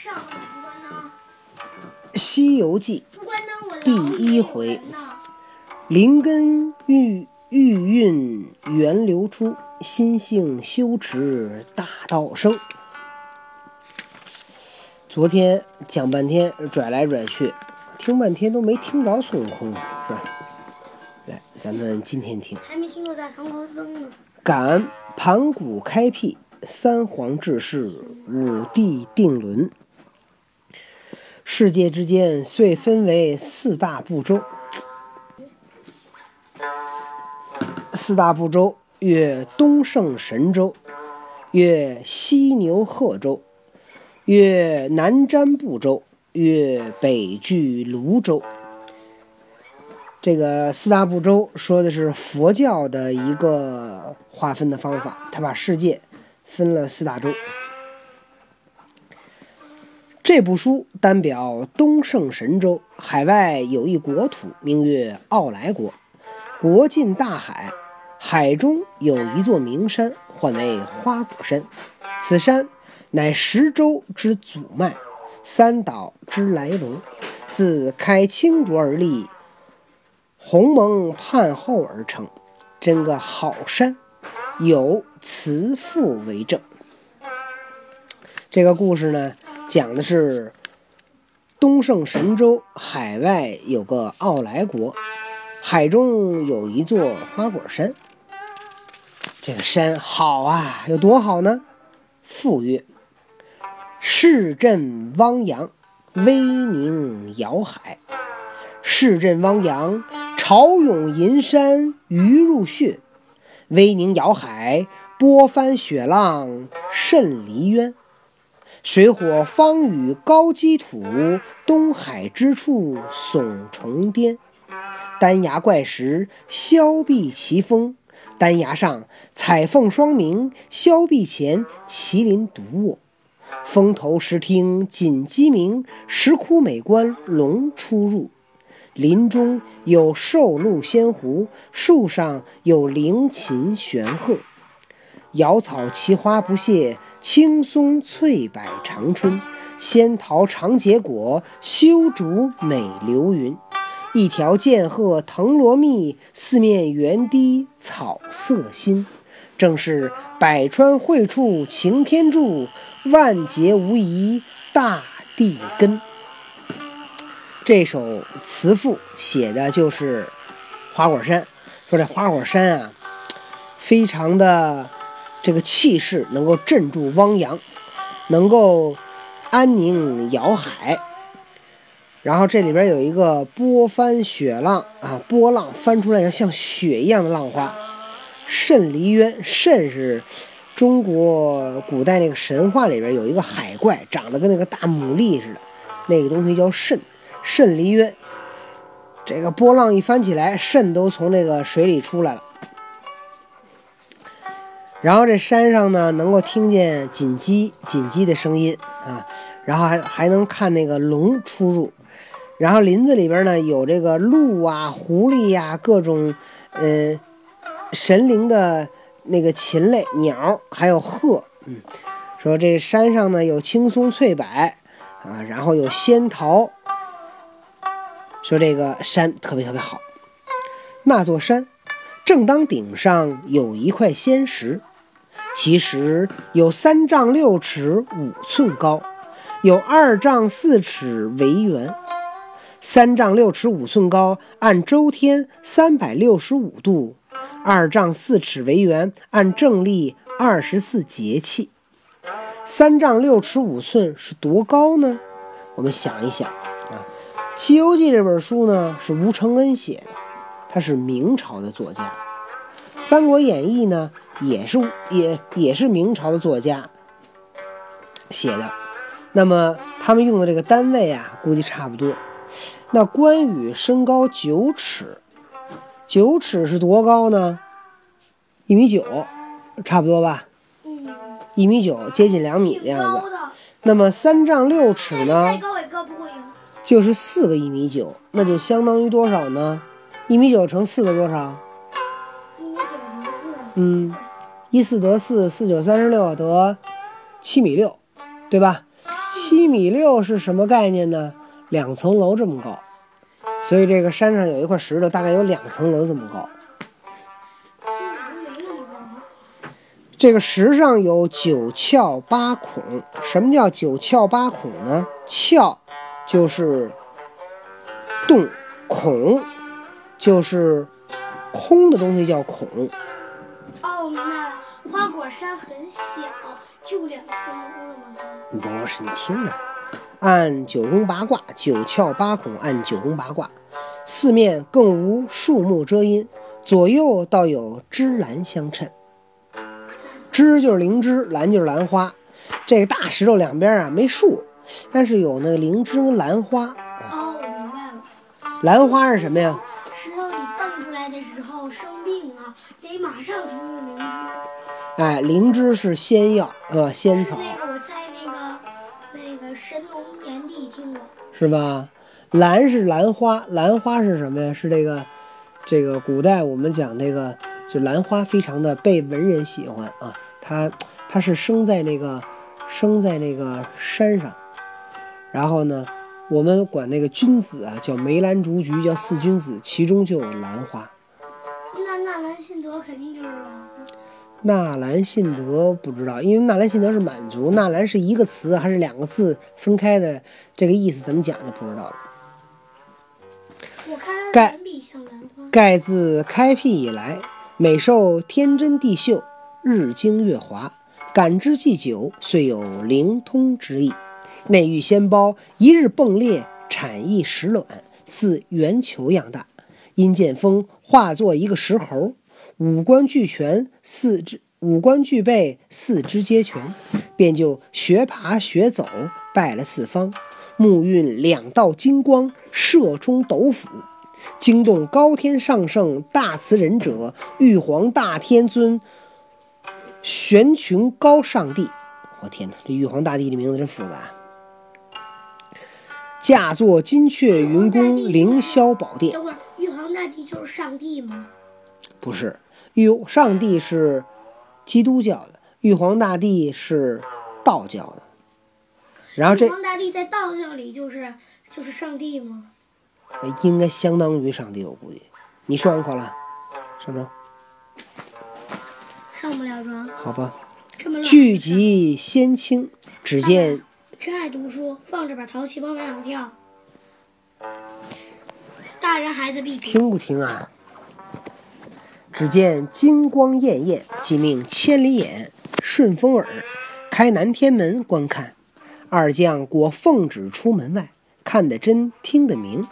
上不关呢？《西游记第一回》灵根玉玉韵源流出，心性修持大道生。昨天讲半天，拽来拽去，听半天都没听着孙悟空，是吧？来，咱们今天听。还没听过大唐高僧呢。感盘古开辟，三皇治世，五帝定伦。世界之间遂分为四大部洲。四大部洲曰东胜神州，曰西牛贺州，曰南瞻部洲，曰北俱泸州。这个四大部洲说的是佛教的一个划分的方法，他把世界分了四大洲。这部书单表东胜神州，海外有一国土，名曰傲来国，国近大海，海中有一座名山，唤为花果山。此山乃十洲之祖脉，三岛之来龙，自开清浊而立。鸿蒙判后而成，真个好山，有慈父为证。这个故事呢，讲的是东胜神州海外有个傲来国，海中有一座花果山。这个山好啊，有多好呢？父曰：“市镇汪洋，威宁遥海。市镇汪洋。”潮涌银山鱼入穴，威宁遥海，波翻雪浪甚离渊。水火方与高积土，东海之处耸重巅。丹崖怪石，削壁奇峰。丹崖上彩凤双鸣，削壁前麒麟独卧。峰头石厅锦鸡鸣，石窟美观龙出入。林中有兽鹿仙狐，树上有灵禽玄鹤。瑶草奇花不谢，青松翠柏长春。仙桃常结果，修竹美流云。一条剑鹤藤萝密，四面原堤草色新。正是百川汇处擎天柱，万劫无疑大地根。这首词赋写的就是花果山，说这花果山啊，非常的这个气势，能够镇住汪洋，能够安宁摇海。然后这里边有一个波翻雪浪啊，波浪翻出来像雪一样的浪花。甚离渊，甚是中国古代那个神话里边有一个海怪，长得跟那个大牡蛎似的，那个东西叫甚。甚离渊，这个波浪一翻起来，肾都从那个水里出来了。然后这山上呢，能够听见锦鸡、锦鸡的声音啊，然后还还能看那个龙出入。然后林子里边呢，有这个鹿啊、狐狸呀、各种呃神灵的那个禽类、鸟，还有鹤。嗯，说这山上呢有青松翠柏啊，然后有仙桃。说这个山特别特别好，那座山正当顶上有一块仙石，其实有三丈六尺五寸高，有二丈四尺为圆。三丈六尺五寸高，按周天三百六十五度；二丈四尺为圆，按正历二十四节气。三丈六尺五寸是多高呢？我们想一想啊。《西游记》这本书呢是吴承恩写的，他是明朝的作家。《三国演义》呢也是也也是明朝的作家写的。那么他们用的这个单位啊，估计差不多。那关羽身高九尺，九尺是多高呢？一米九，差不多吧？嗯，一米九，接近两米的样子。那么三丈六尺呢再？高也高不过呀。就是四个一米九，那就相当于多少呢？一米九乘四个多少？嗯，一四得四，四九三十六，得七米六，对吧？七米六是什么概念呢？两层楼这么高，所以这个山上有一块石头，大概有两层楼这。么高。这个石上有九窍八孔。什么叫九窍八孔呢？窍就是洞，孔就是空的东西叫孔。哦，我明白了，花果山很小，就两层楼那么高。不是，你听着，按九宫八卦，九窍八孔，按九宫八卦，四面更无树木遮阴，左右倒有芝兰相衬。芝就是灵芝，兰就是兰花。这个大石头两边啊没树，但是有那个灵芝跟兰花。哦，我明白了，兰花是什么呀？生病啊，得马上服用灵芝。哎，灵芝是仙药，呃，仙草，那个我在那个那个神农炎帝听过。是吧？兰是兰花，兰花是什么呀？是这个，这个古代我们讲那个，就兰花非常的被文人喜欢啊。它它是生在那个生在那个山上，然后呢，我们管那个君子啊叫梅兰竹菊，叫四君子，其中就有兰花。那纳兰性德肯定就是兰花。纳兰性德不知道，因为纳兰性德是满族，纳兰是一个词还是两个字分开的，这个意思怎么讲就不知道了。我看它盖。盖自开辟以来，每受天真地秀，日精月华，感知既久，遂有灵通之意。内育仙胞，一日迸裂，产一石卵，似圆球样大。因见风化作一个石猴，五官俱全，四肢五官俱备，四肢皆全，便就学爬学走，拜了四方。目运两道金光，射中斗府，惊动高天上圣大慈仁者玉皇大天尊玄穹高上帝。我天哪，这玉皇大帝的名字真复杂。驾坐金阙云宫凌霄宝殿，大帝就是上帝吗？不是玉上帝是基督教的，玉皇大帝是道教的。然后这玉皇大帝在道教里就是就是上帝吗？呃应该相当于上帝，我估计。你说完考了，上床，上不了床，好吧。这么乱。聚集仙清，只见真爱读书，放着把淘气包往上跳。听不听啊？只见金光艳艳，即命千里眼、顺风耳开南天门观看。二将果奉旨出门外，看得真，听得明。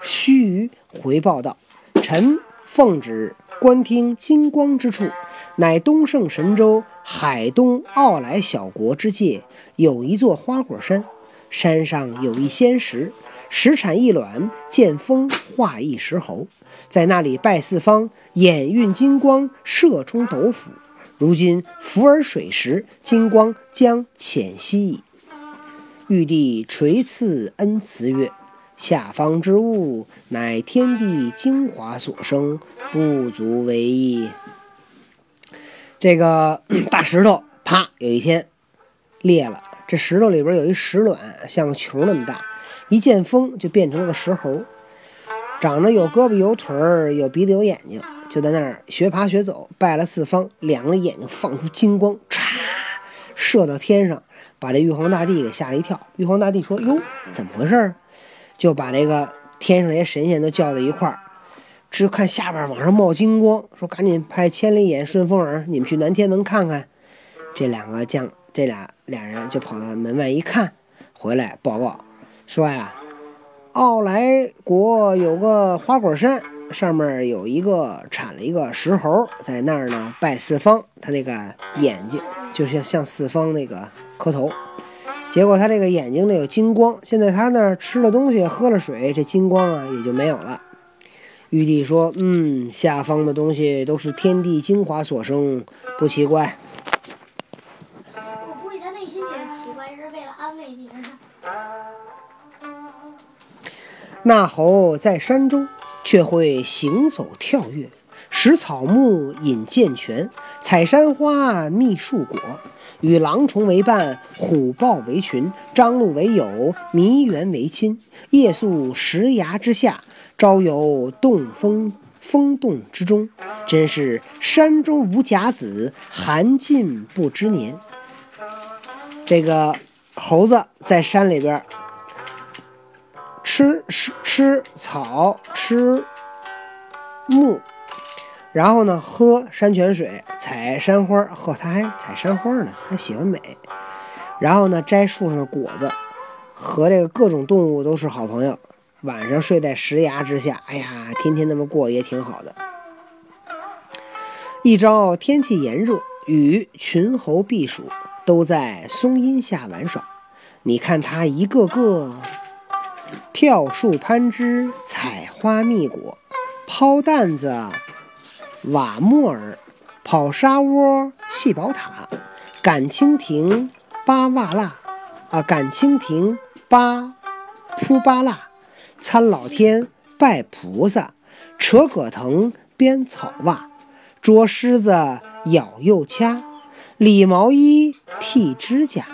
须臾回报道：“臣奉旨观听金光之处，乃东胜神州海东傲来小国之界，有一座花果山，山上有一仙石，石产一卵，见风化一石猴，在那里拜四方，眼运金光，射冲斗府。如今浮而水时，金光将浅息矣。玉帝垂赐恩慈曰：“下方之物，乃天地精华所生，不足为意。”这个 大石头，啪，有一天裂了。这石头里边有一石卵，像个球那么大，一见风就变成了个石猴，长得有胳膊有腿儿，有鼻子有眼睛，就在那儿学爬学走，拜了四方，两个眼睛放出金光，嚓，射到天上，把这玉皇大帝给吓了一跳。玉皇大帝说：“哟，怎么回事？”就把这个天上那些神仙都叫到一块儿，只看下边往上冒金光，说：“赶紧派千里眼、顺风耳，你们去南天门看看。”这两个将，这俩俩人就跑到门外一看，回来报告说呀，奥莱国有个花果山，上面有一个产了一个石猴，在那儿呢拜四方，他那个眼睛就像向四方那个磕头。结果他这个眼睛里有金光，现在他那儿吃了东西，喝了水，这金光啊也就没有了。玉帝说：“嗯，下方的东西都是天地精华所生，不奇怪。我估计他内心觉得奇怪，是为了安慰别人。那猴在山中，却会行走跳跃，食草木，饮涧泉，采山花，觅树果。与狼虫为伴，虎豹为群，张鹿为友，麋猿为亲。夜宿石崖之下，朝游洞峰风洞之中。真是山中无甲子，寒尽不知年。这个猴子在山里边吃吃吃草，吃木。然后呢，喝山泉水，采山花，呵，他还采山花呢，他喜欢美。然后呢，摘树上的果子，和这个各种动物都是好朋友。晚上睡在石崖之下，哎呀，天天那么过也挺好的。一朝天气炎热，与群猴避暑，都在松荫下玩耍。你看他一个个跳树攀枝，采花蜜果，抛担子。瓦木尔跑沙窝，砌宝塔，赶蜻蜓，扒瓦蜡，啊，赶蜻蜓，扒扑巴蜡，参老天，拜菩萨，扯葛藤，编草袜，捉虱子，咬又掐，理毛衣，剃指甲，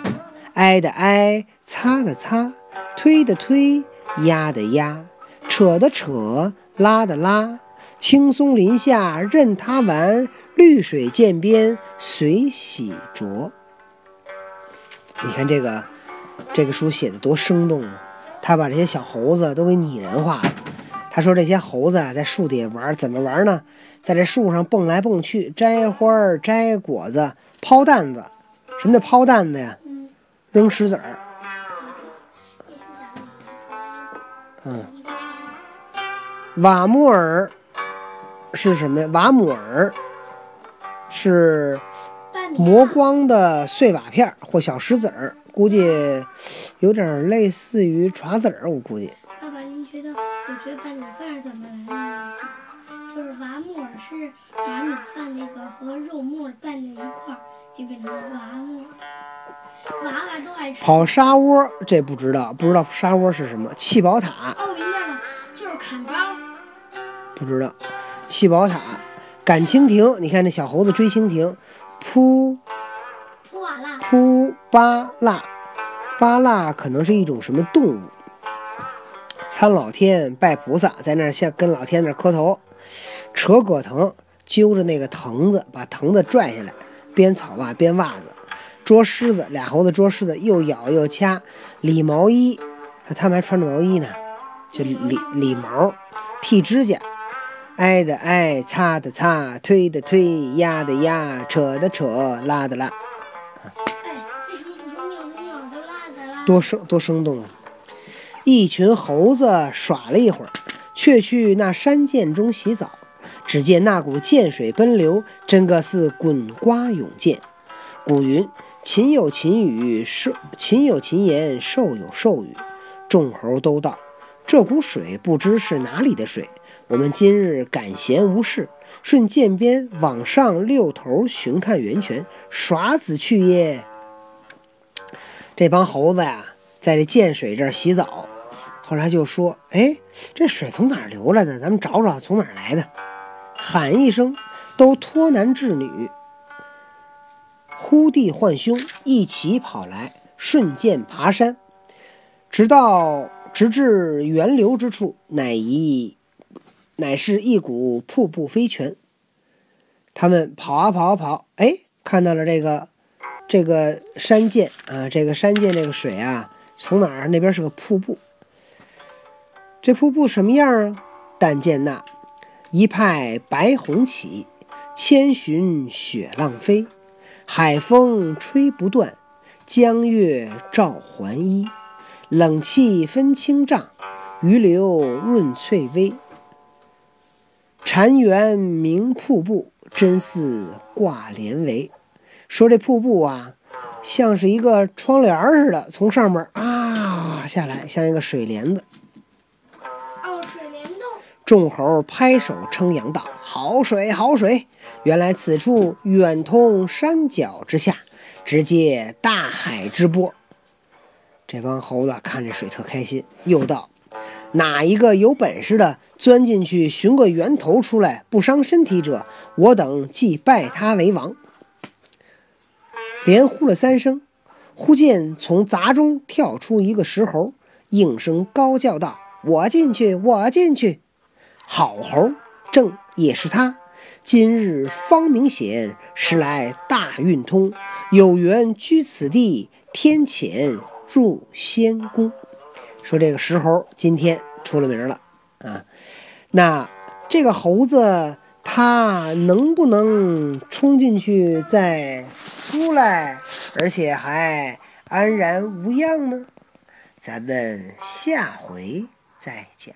挨的挨，擦的擦，推的推，压的压，扯的扯，拉的拉。青松林下任他玩，绿水涧边随洗濯。你看这个，这个书写的多生动啊！他把这些小猴子都给拟人化了。他说这些猴子啊，在树底下玩，怎么玩呢？在这树上蹦来蹦去，摘花儿、摘果子、抛担子。什么叫抛担子呀？扔石子儿。嗯，瓦木尔。是什么呀？瓦姆尔是磨光的碎瓦片或小石子儿，估计有点类似于笤子儿。我估计。爸爸，您觉得？我觉得拌米饭是怎么来的？就是瓦姆尔是把米饭那个和肉末拌在一块儿，就变成瓦姆尔。娃娃都爱吃。跑沙窝，这不知道，不知道沙窝是什么？气宝塔。哦，明白了，就是砍包。不知道。气宝塔，赶蜻蜓。你看那小猴子追蜻蜓，扑扑瓦蜡，扑巴蜡，巴蜡可能是一种什么动物？参老天，拜菩萨，在那儿向跟老天那儿磕头。扯葛藤，揪着那个藤子，把藤子拽下来，编草袜，编袜子。捉狮子，俩猴子捉狮子，又咬又掐。理毛衣，他们还穿着毛衣呢，就理理毛，剃指甲。挨的挨，擦的擦，推的推，压的压，扯的扯，拉的拉。多生多生动啊！一群猴子耍了一会儿，却去那山涧中洗澡。只见那股涧水奔流，真个似滚瓜涌溅。古云：禽有禽语，兽禽有禽言，兽有兽语。众猴都道：这股水不知是哪里的水。我们今日赶闲无事，顺涧边往上六头寻看源泉，耍子去耶。这帮猴子呀，在这涧水这儿洗澡，后来就说：“哎，这水从哪儿流来的？咱们找找从哪儿来的。”喊一声，都托男稚女，呼地唤兄，一起跑来，顺涧爬山，直到直至源流之处，乃一。乃是一股瀑布飞泉。他们跑啊跑啊跑，哎，看到了这个这个山涧啊，这个山涧这个水啊，从哪儿？那边是个瀑布。这瀑布什么样啊？但见那一派白虹起，千寻雪浪飞，海风吹不断，江月照还衣，冷气分清丈，鱼流润翠微。禅园明瀑布，真似挂帘帷。说这瀑布啊，像是一个窗帘似的，从上面啊下来，像一个水帘子。众猴拍手称扬道：“好水，好水！原来此处远通山脚之下，直接大海之波。”这帮猴子看着水特开心，又道：“哪一个有本事的钻进去寻个源头出来，不伤身体者，我等即拜他为王。连呼了三声，忽见从杂中跳出一个石猴，应声高叫道：“我进去，我进去！”好猴，正也是他。今日方明显，时来大运通，有缘居此地，天谴入仙宫。说这个石猴今天出了名了啊！那这个猴子他能不能冲进去再出来，而且还安然无恙呢？咱们下回再讲。